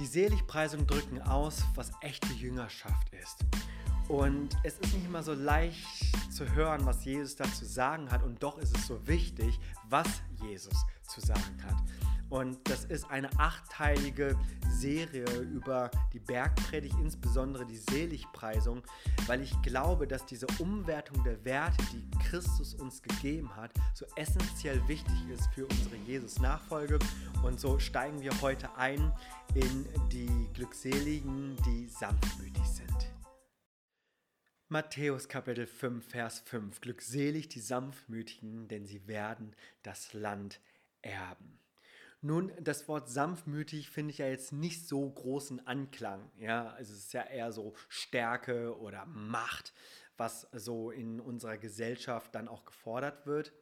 Die Seligpreisungen drücken aus, was echte Jüngerschaft ist. Und es ist nicht immer so leicht zu hören, was Jesus da zu sagen hat. Und doch ist es so wichtig, was Jesus zu sagen hat. Und das ist eine achtteilige Serie über die Bergpredigt, insbesondere die Seligpreisung, weil ich glaube, dass diese Umwertung der Werte, die Christus uns gegeben hat, so essentiell wichtig ist für unsere Jesus-Nachfolge. Und so steigen wir heute ein in die Glückseligen, die sanftmütig sind. Matthäus Kapitel 5, Vers 5. Glückselig die Sanftmütigen, denn sie werden das Land erben. Nun, das Wort sanftmütig finde ich ja jetzt nicht so großen Anklang. Ja, also es ist ja eher so Stärke oder Macht, was so in unserer Gesellschaft dann auch gefordert wird.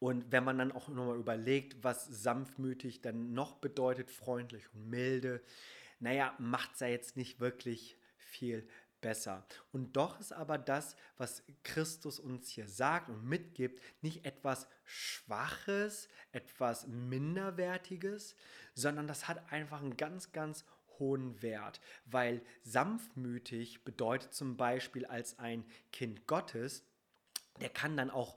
Und wenn man dann auch nochmal überlegt, was sanftmütig dann noch bedeutet, freundlich und milde, naja, macht es ja jetzt nicht wirklich viel besser. Und doch ist aber das, was Christus uns hier sagt und mitgibt, nicht etwas Schwaches, etwas Minderwertiges, sondern das hat einfach einen ganz, ganz hohen Wert, weil sanftmütig bedeutet zum Beispiel als ein Kind Gottes, der kann dann auch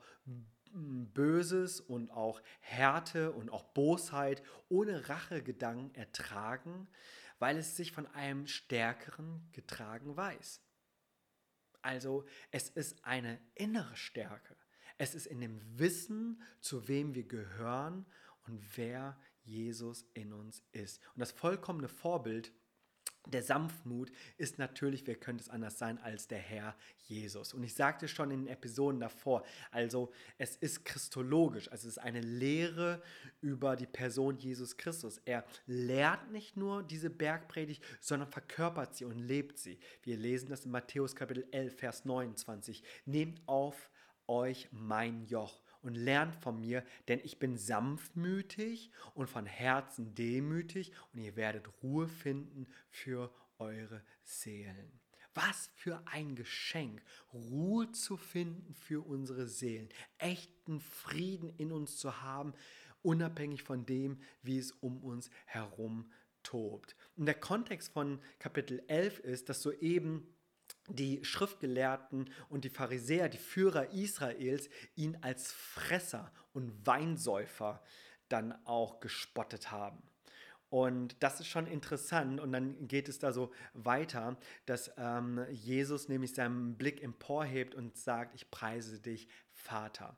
Böses und auch Härte und auch Bosheit ohne Rachegedanken ertragen, weil es sich von einem Stärkeren getragen weiß. Also es ist eine innere Stärke. Es ist in dem Wissen, zu wem wir gehören und wer Jesus in uns ist. Und das vollkommene Vorbild der Sanftmut ist natürlich, wer könnte es anders sein als der Herr Jesus. Und ich sagte schon in den Episoden davor, also es ist christologisch, also es ist eine Lehre über die Person Jesus Christus. Er lehrt nicht nur diese Bergpredigt, sondern verkörpert sie und lebt sie. Wir lesen das in Matthäus Kapitel 11, Vers 29. Nehmt auf euch mein Joch und lernt von mir, denn ich bin sanftmütig und von Herzen demütig und ihr werdet Ruhe finden für eure Seelen. Was für ein Geschenk, Ruhe zu finden für unsere Seelen, echten Frieden in uns zu haben, unabhängig von dem, wie es um uns herum tobt. Und der Kontext von Kapitel 11 ist, dass soeben die Schriftgelehrten und die Pharisäer, die Führer Israels, ihn als Fresser und Weinsäufer dann auch gespottet haben. Und das ist schon interessant. Und dann geht es da so weiter, dass ähm, Jesus nämlich seinen Blick emporhebt und sagt, ich preise dich, Vater.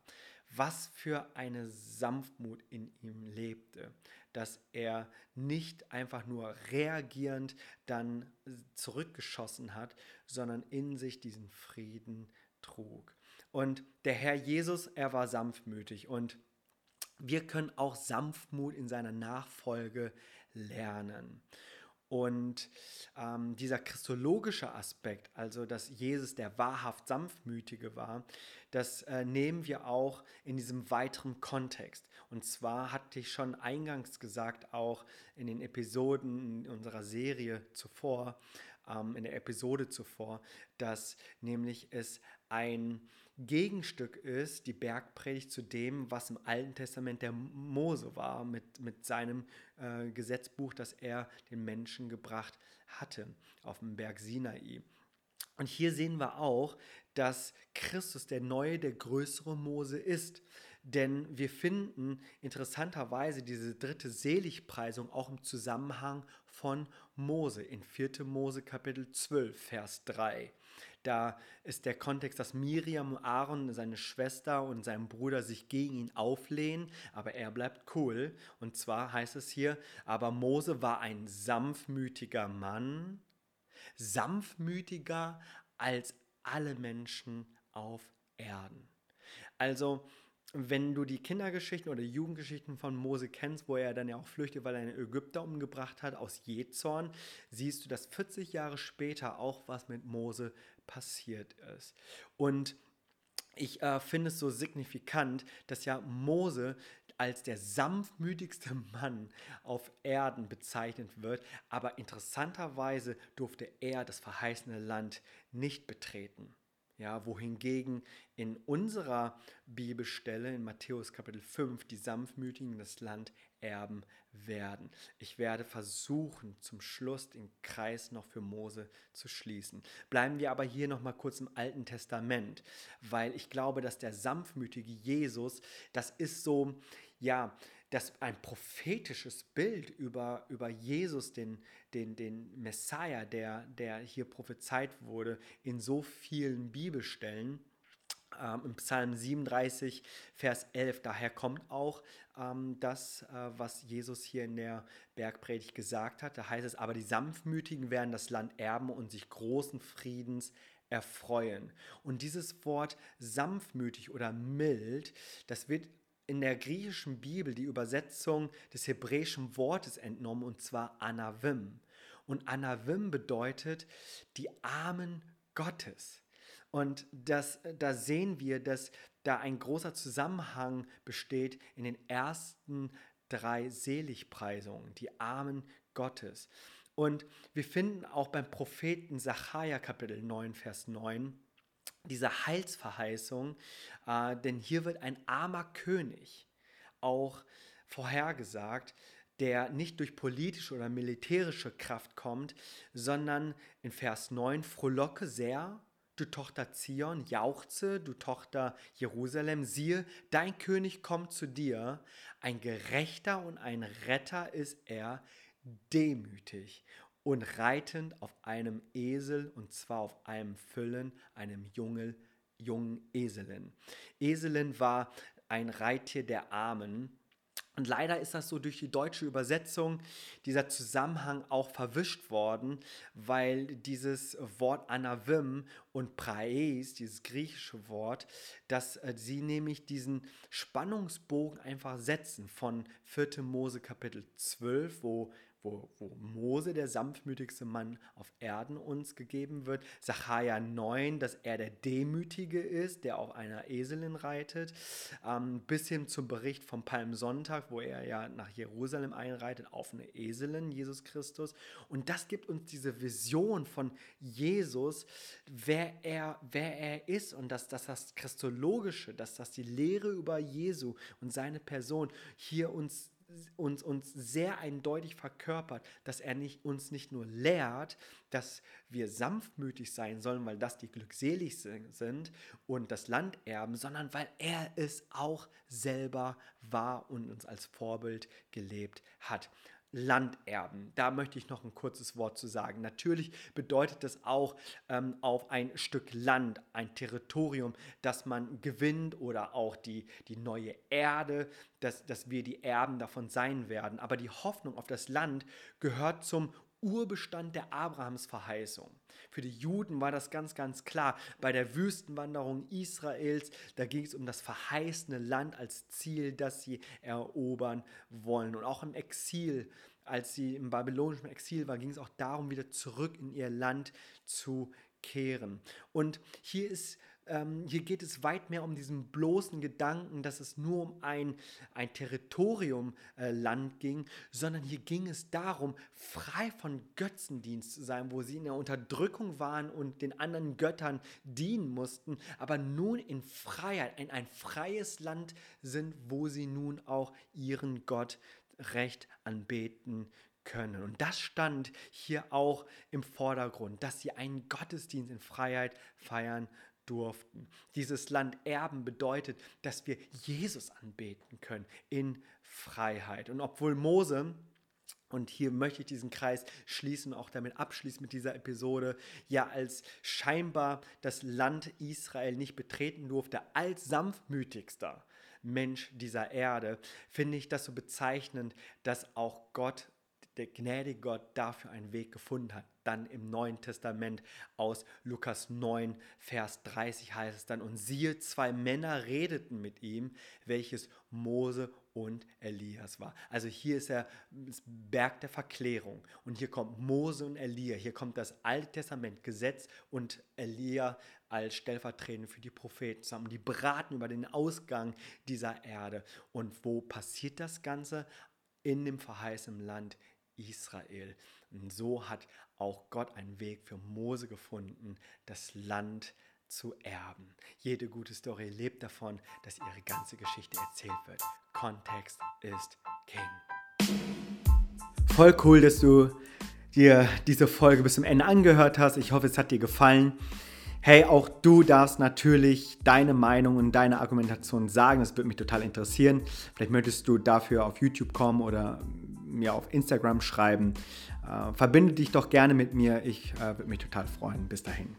Was für eine Sanftmut in ihm lebte dass er nicht einfach nur reagierend dann zurückgeschossen hat, sondern in sich diesen Frieden trug. Und der Herr Jesus, er war sanftmütig und wir können auch Sanftmut in seiner Nachfolge lernen. Und ähm, dieser christologische Aspekt, also dass Jesus der wahrhaft Sanftmütige war, das äh, nehmen wir auch in diesem weiteren Kontext. Und zwar hatte ich schon eingangs gesagt, auch in den Episoden unserer Serie zuvor, ähm, in der Episode zuvor, dass nämlich es ein Gegenstück ist, die Bergpredigt zu dem, was im Alten Testament der Mose war, mit, mit seinem äh, Gesetzbuch, das er den Menschen gebracht hatte auf dem Berg Sinai. Und hier sehen wir auch, dass Christus der neue, der größere Mose ist. Denn wir finden interessanterweise diese dritte Seligpreisung auch im Zusammenhang von Mose in 4. Mose Kapitel 12, Vers 3. Da ist der Kontext, dass Miriam Aaron, seine Schwester und sein Bruder sich gegen ihn auflehnen, aber er bleibt cool. Und zwar heißt es hier, aber Mose war ein sanftmütiger Mann, sanftmütiger als alle Menschen auf Erden. Also wenn du die Kindergeschichten oder Jugendgeschichten von Mose kennst, wo er dann ja auch flüchtet, weil er einen Ägypter umgebracht hat aus Jezorn, siehst du, dass 40 Jahre später auch was mit Mose passiert ist. Und ich äh, finde es so signifikant, dass ja Mose als der sanftmütigste Mann auf Erden bezeichnet wird, aber interessanterweise durfte er das verheißene Land nicht betreten. Ja, wohingegen in unserer Bibelstelle in Matthäus Kapitel 5 die Sanftmütigen das Land erben werden. Ich werde versuchen, zum Schluss den Kreis noch für Mose zu schließen. Bleiben wir aber hier noch mal kurz im Alten Testament, weil ich glaube, dass der sanftmütige Jesus, das ist so, ja, das ein prophetisches Bild über, über Jesus, den, den, den Messiah, der, der hier prophezeit wurde, in so vielen Bibelstellen ähm, im Psalm 37, Vers 11. Daher kommt auch ähm, das, äh, was Jesus hier in der Bergpredigt gesagt hat. Da heißt es, aber die Sanftmütigen werden das Land erben und sich großen Friedens erfreuen. Und dieses Wort sanftmütig oder mild, das wird in der griechischen Bibel die Übersetzung des hebräischen Wortes entnommen, und zwar Anavim. Und Anavim bedeutet die Armen Gottes. Und das, da sehen wir, dass da ein großer Zusammenhang besteht in den ersten drei Seligpreisungen, die Armen Gottes. Und wir finden auch beim Propheten Sacharja Kapitel 9, Vers 9, diese Heilsverheißung, äh, denn hier wird ein armer König auch vorhergesagt, der nicht durch politische oder militärische Kraft kommt, sondern in Vers 9, frohlocke sehr du Tochter Zion, jauchze, du Tochter Jerusalem, siehe, dein König kommt zu dir, ein Gerechter und ein Retter ist er, demütig und reitend auf einem Esel, und zwar auf einem Füllen, einem jungen, jungen Eselin. Eselin war ein Reittier der Armen, und leider ist das so durch die deutsche Übersetzung dieser Zusammenhang auch verwischt worden, weil dieses Wort Anavim und Praes, dieses griechische Wort, dass äh, sie nämlich diesen Spannungsbogen einfach setzen von 4. Mose Kapitel 12, wo wo, wo Mose, der sanftmütigste Mann auf Erden, uns gegeben wird. Sacharja 9, dass er der Demütige ist, der auf einer Eselin reitet. Ähm, bis hin zum Bericht vom Palmsonntag, wo er ja nach Jerusalem einreitet, auf eine Eselin, Jesus Christus. Und das gibt uns diese Vision von Jesus, wer er, wer er ist und dass, dass das Christologische, dass das die Lehre über Jesu und seine Person hier uns uns, uns sehr eindeutig verkörpert, dass er nicht, uns nicht nur lehrt, dass wir sanftmütig sein sollen, weil das die glückselig sind und das Land erben, sondern weil er es auch selber war und uns als Vorbild gelebt hat. Landerben. Da möchte ich noch ein kurzes Wort zu sagen. Natürlich bedeutet das auch ähm, auf ein Stück Land, ein Territorium, das man gewinnt oder auch die, die neue Erde, dass, dass wir die Erben davon sein werden. Aber die Hoffnung auf das Land gehört zum Urbestand der Abrahamsverheißung. Für die Juden war das ganz, ganz klar. Bei der Wüstenwanderung Israels, da ging es um das verheißene Land als Ziel, das sie erobern wollen. Und auch im Exil, als sie im babylonischen Exil war, ging es auch darum, wieder zurück in ihr Land zu kehren. Und hier ist ähm, hier geht es weit mehr um diesen bloßen Gedanken, dass es nur um ein, ein Territorium äh, ging, sondern hier ging es darum, frei von Götzendienst zu sein, wo sie in der Unterdrückung waren und den anderen Göttern dienen mussten, aber nun in Freiheit, in ein freies Land sind, wo sie nun auch ihren Gott recht anbeten können. Und das stand hier auch im Vordergrund, dass sie einen Gottesdienst in Freiheit feiern durften. Dieses Land erben bedeutet, dass wir Jesus anbeten können in Freiheit. Und obwohl Mose und hier möchte ich diesen Kreis schließen, auch damit abschließen mit dieser Episode, ja als scheinbar das Land Israel nicht betreten durfte, als sanftmütigster Mensch dieser Erde, finde ich das so bezeichnend, dass auch Gott der gnädige Gott dafür einen Weg gefunden hat. Dann im Neuen Testament aus Lukas 9, Vers 30 heißt es dann, und siehe, zwei Männer redeten mit ihm, welches Mose und Elias war. Also hier ist er das Berg der Verklärung und hier kommt Mose und Elia, hier kommt das Alte Testament, Gesetz und Elia als stellvertretend für die Propheten zusammen. Die beraten über den Ausgang dieser Erde. Und wo passiert das Ganze? In dem verheißenen Land Israel. Und so hat auch Gott einen Weg für Mose gefunden, das Land zu erben. Jede gute Story lebt davon, dass ihre ganze Geschichte erzählt wird. Kontext ist King. Voll cool, dass du dir diese Folge bis zum Ende angehört hast. Ich hoffe, es hat dir gefallen. Hey, auch du darfst natürlich deine Meinung und deine Argumentation sagen. Das würde mich total interessieren. Vielleicht möchtest du dafür auf YouTube kommen oder mir auf Instagram schreiben. Äh, verbinde dich doch gerne mit mir. Ich äh, würde mich total freuen. Bis dahin.